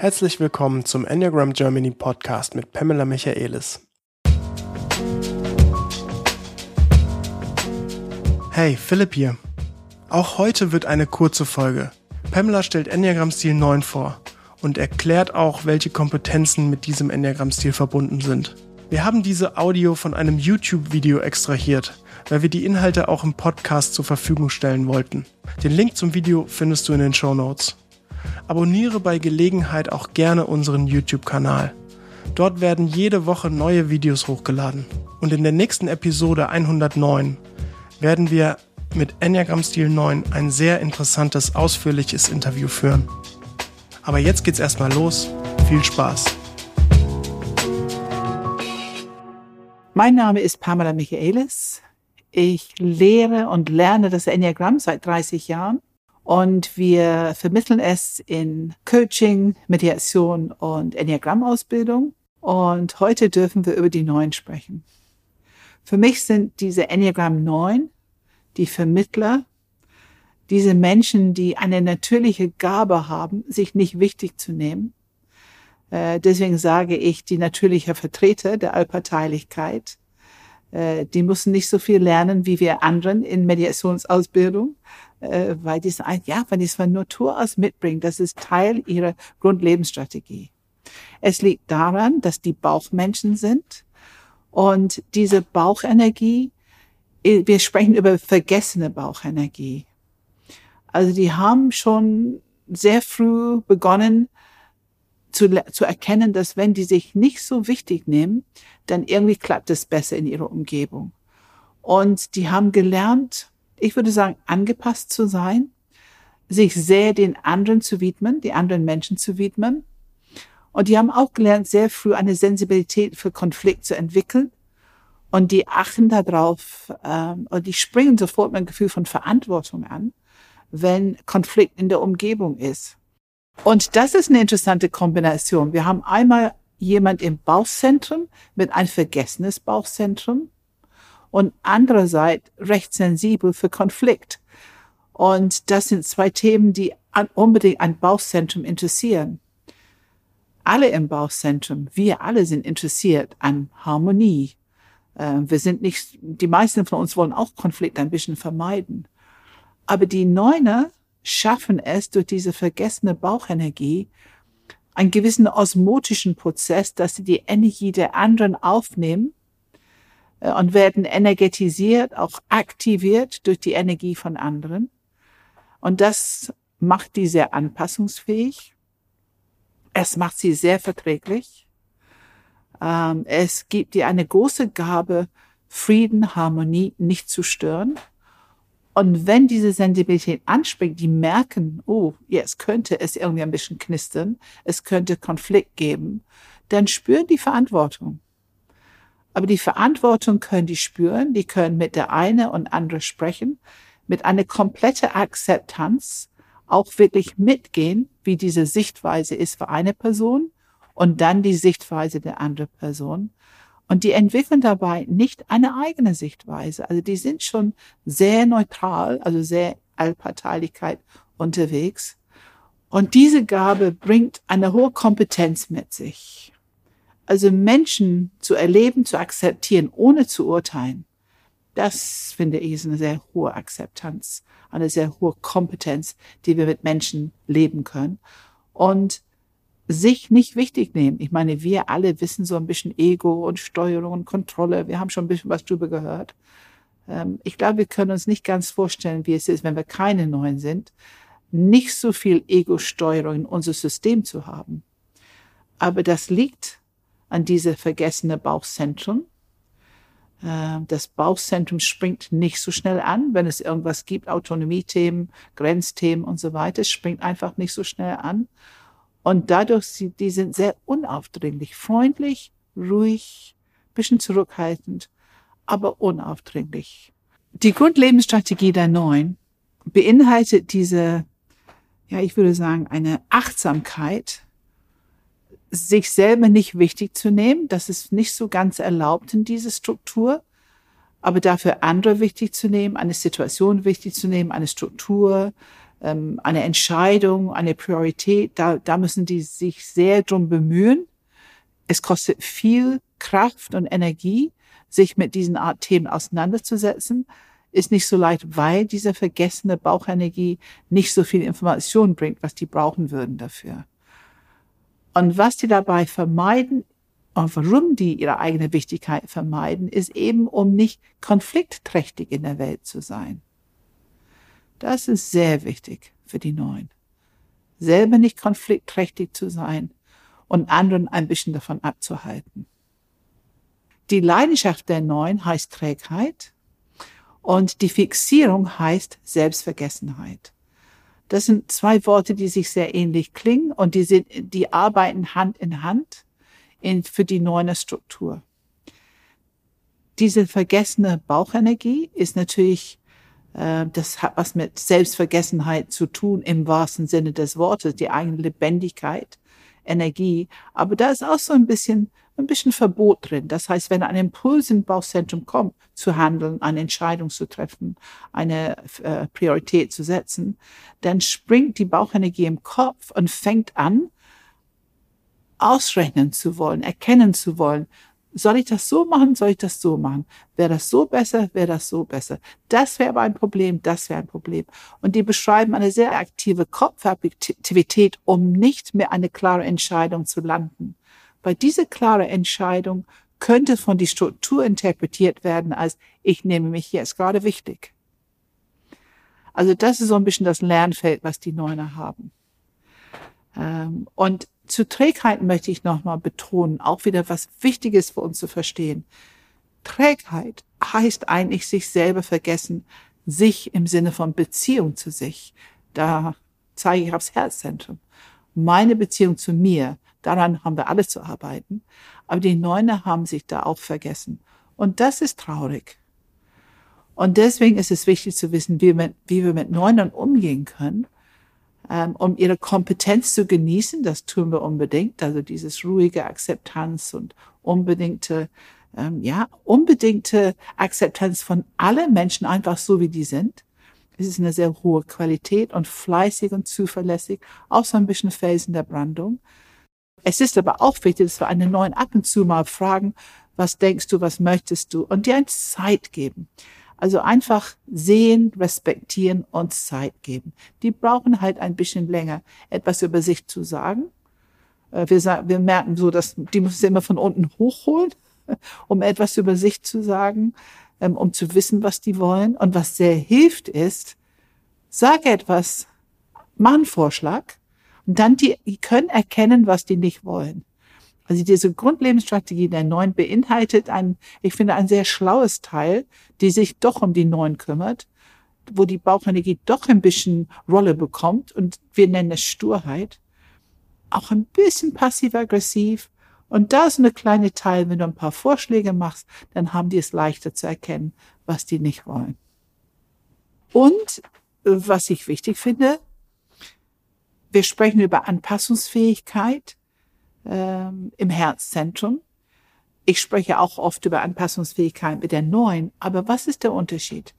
Herzlich willkommen zum Enneagram Germany Podcast mit Pamela Michaelis. Hey, Philipp hier. Auch heute wird eine kurze Folge. Pamela stellt Enneagram-Stil 9 vor und erklärt auch, welche Kompetenzen mit diesem Enneagram-Stil verbunden sind. Wir haben diese Audio von einem YouTube-Video extrahiert, weil wir die Inhalte auch im Podcast zur Verfügung stellen wollten. Den Link zum Video findest du in den Show Notes. Abonniere bei Gelegenheit auch gerne unseren YouTube-Kanal. Dort werden jede Woche neue Videos hochgeladen. Und in der nächsten Episode 109 werden wir mit Enneagram Stil 9 ein sehr interessantes, ausführliches Interview führen. Aber jetzt geht's erstmal los. Viel Spaß! Mein Name ist Pamela Michaelis. Ich lehre und lerne das Enneagramm seit 30 Jahren und wir vermitteln es in Coaching, Mediation und Enneagram-Ausbildung. Und heute dürfen wir über die Neun sprechen. Für mich sind diese Enneagram Neun die Vermittler, diese Menschen, die eine natürliche Gabe haben, sich nicht wichtig zu nehmen. Äh, deswegen sage ich, die natürliche Vertreter der Allparteilichkeit, äh, die müssen nicht so viel lernen wie wir anderen in Mediationsausbildung, äh, weil die es ja, weil die es von Natur aus mitbringen. Das ist Teil ihrer Grundlebensstrategie. Es liegt daran, dass die Bauchmenschen sind und diese Bauchenergie, äh, wir sprechen über vergessene Bauchenergie. Also die haben schon sehr früh begonnen zu, zu erkennen, dass wenn die sich nicht so wichtig nehmen, dann irgendwie klappt es besser in ihrer Umgebung. Und die haben gelernt, ich würde sagen, angepasst zu sein, sich sehr den anderen zu widmen, die anderen Menschen zu widmen. Und die haben auch gelernt, sehr früh eine Sensibilität für Konflikt zu entwickeln. Und die achten darauf, ähm, und die springen sofort mit einem Gefühl von Verantwortung an, wenn Konflikt in der Umgebung ist. Und das ist eine interessante Kombination. Wir haben einmal jemand im Bauchzentrum mit ein vergessenes Bauchzentrum und andererseits recht sensibel für Konflikt. Und das sind zwei Themen, die unbedingt ein Bauchzentrum interessieren. Alle im Bauchzentrum, wir alle sind interessiert an Harmonie. Ähm, wir sind nicht, die meisten von uns wollen auch Konflikt ein bisschen vermeiden. Aber die Neuner schaffen es durch diese vergessene Bauchenergie, einen gewissen osmotischen Prozess, dass sie die Energie der anderen aufnehmen äh, und werden energetisiert, auch aktiviert durch die Energie von anderen. Und das macht die sehr anpassungsfähig. Es macht sie sehr verträglich. Ähm, es gibt ihr eine große Gabe, Frieden, Harmonie nicht zu stören. Und wenn diese Sensibilität anspringt, die merken, oh, jetzt könnte es irgendwie ein bisschen knistern, es könnte Konflikt geben, dann spüren die Verantwortung. Aber die Verantwortung können die spüren, die können mit der eine und andere sprechen, mit einer komplette Akzeptanz auch wirklich mitgehen, wie diese Sichtweise ist für eine Person und dann die Sichtweise der anderen Person. Und die entwickeln dabei nicht eine eigene Sichtweise. Also die sind schon sehr neutral, also sehr Allparteilichkeit unterwegs. Und diese Gabe bringt eine hohe Kompetenz mit sich. Also Menschen zu erleben, zu akzeptieren, ohne zu urteilen, das finde ich ist eine sehr hohe Akzeptanz, eine sehr hohe Kompetenz, die wir mit Menschen leben können. Und sich nicht wichtig nehmen. Ich meine, wir alle wissen so ein bisschen Ego und Steuerung und Kontrolle. Wir haben schon ein bisschen was drüber gehört. Ähm, ich glaube, wir können uns nicht ganz vorstellen, wie es ist, wenn wir keine Neuen sind, nicht so viel Ego-Steuerung in unser System zu haben. Aber das liegt an diese vergessene Bauchzentrum. Ähm, das Bauchzentrum springt nicht so schnell an, wenn es irgendwas gibt, Autonomiethemen, Grenzthemen und so weiter, springt einfach nicht so schnell an. Und dadurch, die sind sehr unaufdringlich, freundlich, ruhig, bisschen zurückhaltend, aber unaufdringlich. Die Grundlebensstrategie der Neuen beinhaltet diese, ja, ich würde sagen, eine Achtsamkeit, sich selber nicht wichtig zu nehmen. Das ist nicht so ganz erlaubt in dieser Struktur. Aber dafür andere wichtig zu nehmen, eine Situation wichtig zu nehmen, eine Struktur, ähm, eine Entscheidung, eine Priorität, da, da müssen die sich sehr drum bemühen. Es kostet viel Kraft und Energie, sich mit diesen Art Themen auseinanderzusetzen. Ist nicht so leicht, weil diese vergessene Bauchenergie nicht so viel Information bringt, was die brauchen würden dafür. Und was die dabei vermeiden und warum die ihre eigene Wichtigkeit vermeiden, ist eben, um nicht konfliktträchtig in der Welt zu sein. Das ist sehr wichtig für die Neuen. Selber nicht konfliktträchtig zu sein und anderen ein bisschen davon abzuhalten. Die Leidenschaft der Neuen heißt Trägheit und die Fixierung heißt Selbstvergessenheit. Das sind zwei Worte, die sich sehr ähnlich klingen und die, sind, die arbeiten Hand in Hand in, für die neue Struktur. Diese vergessene Bauchenergie ist natürlich äh, das hat was mit Selbstvergessenheit zu tun im wahrsten Sinne des Wortes, die eigene Lebendigkeit, Energie. Aber da ist auch so ein bisschen, ein bisschen Verbot drin. Das heißt, wenn ein Impuls im Bauchzentrum kommt, zu handeln, eine Entscheidung zu treffen, eine äh, Priorität zu setzen, dann springt die Bauchenergie im Kopf und fängt an, ausrechnen zu wollen, erkennen zu wollen, soll ich das so machen? Soll ich das so machen? Wäre das so besser? Wäre das so besser? Das wäre aber ein Problem. Das wäre ein Problem. Und die beschreiben eine sehr aktive Kopfaktivität, um nicht mehr eine klare Entscheidung zu landen. Weil diese klare Entscheidung könnte von die Struktur interpretiert werden als ich nehme mich jetzt gerade wichtig. Also das ist so ein bisschen das Lernfeld, was die Neuner haben. Ähm, und zu Trägheit möchte ich nochmal betonen, auch wieder was Wichtiges für uns zu verstehen. Trägheit heißt eigentlich sich selber vergessen, sich im Sinne von Beziehung zu sich. Da zeige ich aufs Herzzentrum. Meine Beziehung zu mir, daran haben wir alle zu arbeiten. Aber die Neuner haben sich da auch vergessen. Und das ist traurig. Und deswegen ist es wichtig zu wissen, wie wir, wie wir mit Neunern umgehen können ähm, um ihre Kompetenz zu genießen. Das tun wir unbedingt. Also dieses ruhige Akzeptanz und unbedingte, ähm, ja, unbedingte Akzeptanz von allen Menschen einfach so, wie die sind. Es ist eine sehr hohe Qualität und fleißig und zuverlässig, auch so ein bisschen Felsen der Brandung. Es ist aber auch wichtig, dass wir einen neuen ab und zu mal fragen, was denkst du, was möchtest du? Und dir eine Zeit geben. Also einfach sehen, respektieren und Zeit geben. Die brauchen halt ein bisschen länger, etwas über sich zu sagen. Äh, wir, wir merken so, dass die müssen immer von unten hochholen, um etwas über sich zu sagen, ähm, um zu wissen, was die wollen. Und was sehr hilft ist, sag etwas, mach einen Vorschlag und dann die, die können erkennen, was die nicht wollen. Also diese Grundlebensstrategie der Neuen beinhaltet ein, ich finde, ein sehr schlaues Teil, die sich doch um die Neuen kümmert, wo die Bauchenergie doch ein bisschen Rolle bekommt und wir nennen es Sturheit. Auch ein bisschen passiv-aggressiv. Und da ist eine kleine Teil, wenn du ein paar Vorschläge machst, dann haben die es leichter zu erkennen, was die nicht wollen. Und äh, was ich wichtig finde, wir sprechen über Anpassungsfähigkeit ähm, im Herzzentrum. Ich spreche auch oft über Anpassungsfähigkeit mit der neuen, aber was ist der Unterschied?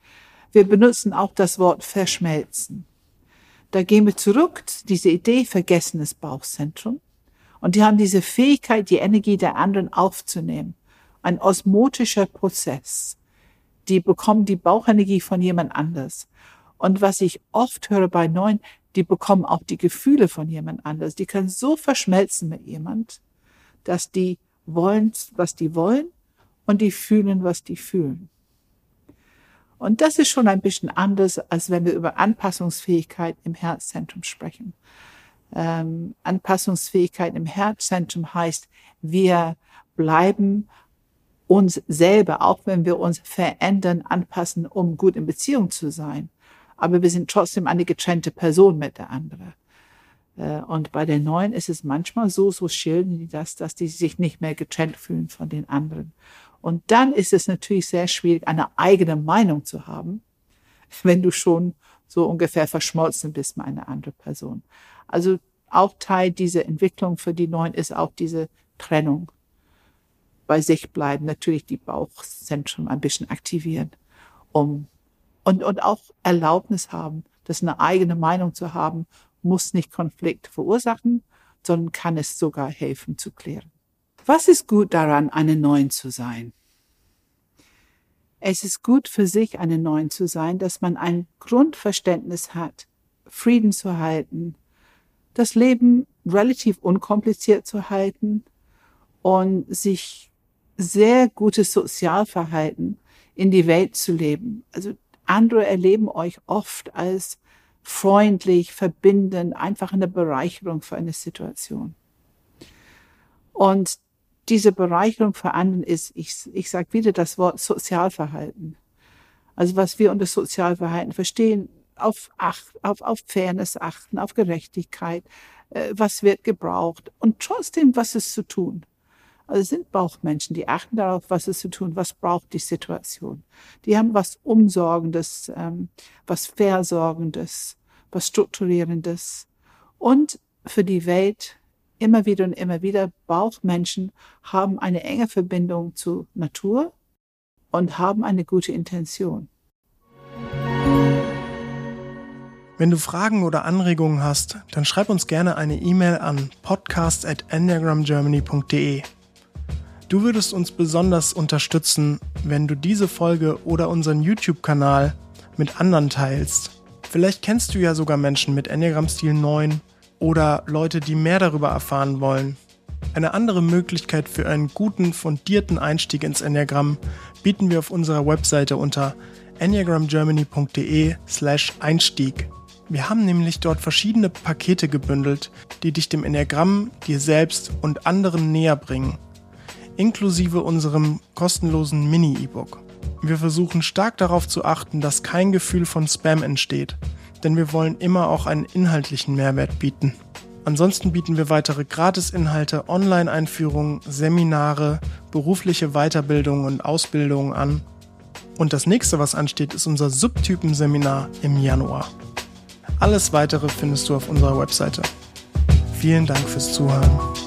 Wir benutzen auch das Wort verschmelzen. Da gehen wir zurück, diese Idee vergessenes Bauchzentrum. Und die haben diese Fähigkeit, die Energie der anderen aufzunehmen. Ein osmotischer Prozess. Die bekommen die Bauchenergie von jemand anders. Und was ich oft höre bei Neuen, die bekommen auch die Gefühle von jemand anders. Die können so verschmelzen mit jemand, dass die wollen, was die wollen und die fühlen, was die fühlen. Und das ist schon ein bisschen anders, als wenn wir über Anpassungsfähigkeit im Herzzentrum sprechen. Ähm, Anpassungsfähigkeit im Herzzentrum heißt, wir bleiben uns selber, auch wenn wir uns verändern, anpassen, um gut in Beziehung zu sein aber wir sind trotzdem eine getrennte Person mit der anderen. Äh, und bei den Neuen ist es manchmal so, so schildern die das, dass die sich nicht mehr getrennt fühlen von den anderen. Und dann ist es natürlich sehr schwierig, eine eigene Meinung zu haben, wenn du schon so ungefähr verschmolzen bist mit einer anderen Person. Also auch Teil dieser Entwicklung für die Neuen ist auch diese Trennung. Bei sich bleiben, natürlich die Bauchzentren ein bisschen aktivieren, um und, und auch Erlaubnis haben, dass eine eigene Meinung zu haben, muss nicht Konflikt verursachen, sondern kann es sogar helfen zu klären. Was ist gut daran, eine Neun zu sein? Es ist gut für sich, eine Neun zu sein, dass man ein Grundverständnis hat, Frieden zu halten, das Leben relativ unkompliziert zu halten und sich sehr gutes Sozialverhalten in die Welt zu leben. Also andere erleben euch oft als freundlich, verbindend, einfach eine Bereicherung für eine Situation. Und diese Bereicherung für anderen ist, ich, ich sage wieder das Wort Sozialverhalten. Also was wir unter Sozialverhalten verstehen, auf, Acht, auf, auf Fairness achten, auf Gerechtigkeit, äh, was wird gebraucht und trotzdem, was ist zu tun. Also sind Bauchmenschen, die achten darauf, was ist zu tun, was braucht die Situation. Die haben was Umsorgendes, ähm, was Versorgendes, was Strukturierendes. Und für die Welt immer wieder und immer wieder, Bauchmenschen haben eine enge Verbindung zu Natur und haben eine gute Intention. Wenn du Fragen oder Anregungen hast, dann schreib uns gerne eine E-Mail an podcast@enneagramgermany.de. Du würdest uns besonders unterstützen, wenn du diese Folge oder unseren YouTube-Kanal mit anderen teilst. Vielleicht kennst du ja sogar Menschen mit Enneagram-Stil 9 oder Leute, die mehr darüber erfahren wollen. Eine andere Möglichkeit für einen guten, fundierten Einstieg ins Enneagramm bieten wir auf unserer Webseite unter enneagramgermany.de slash Einstieg. Wir haben nämlich dort verschiedene Pakete gebündelt, die dich dem Enneagramm, dir selbst und anderen näher bringen inklusive unserem kostenlosen Mini-E-Book. Wir versuchen stark darauf zu achten, dass kein Gefühl von Spam entsteht, denn wir wollen immer auch einen inhaltlichen Mehrwert bieten. Ansonsten bieten wir weitere Gratis-Inhalte, Online-Einführungen, Seminare, berufliche Weiterbildungen und Ausbildungen an. Und das nächste, was ansteht, ist unser Subtypen-Seminar im Januar. Alles weitere findest du auf unserer Webseite. Vielen Dank fürs Zuhören.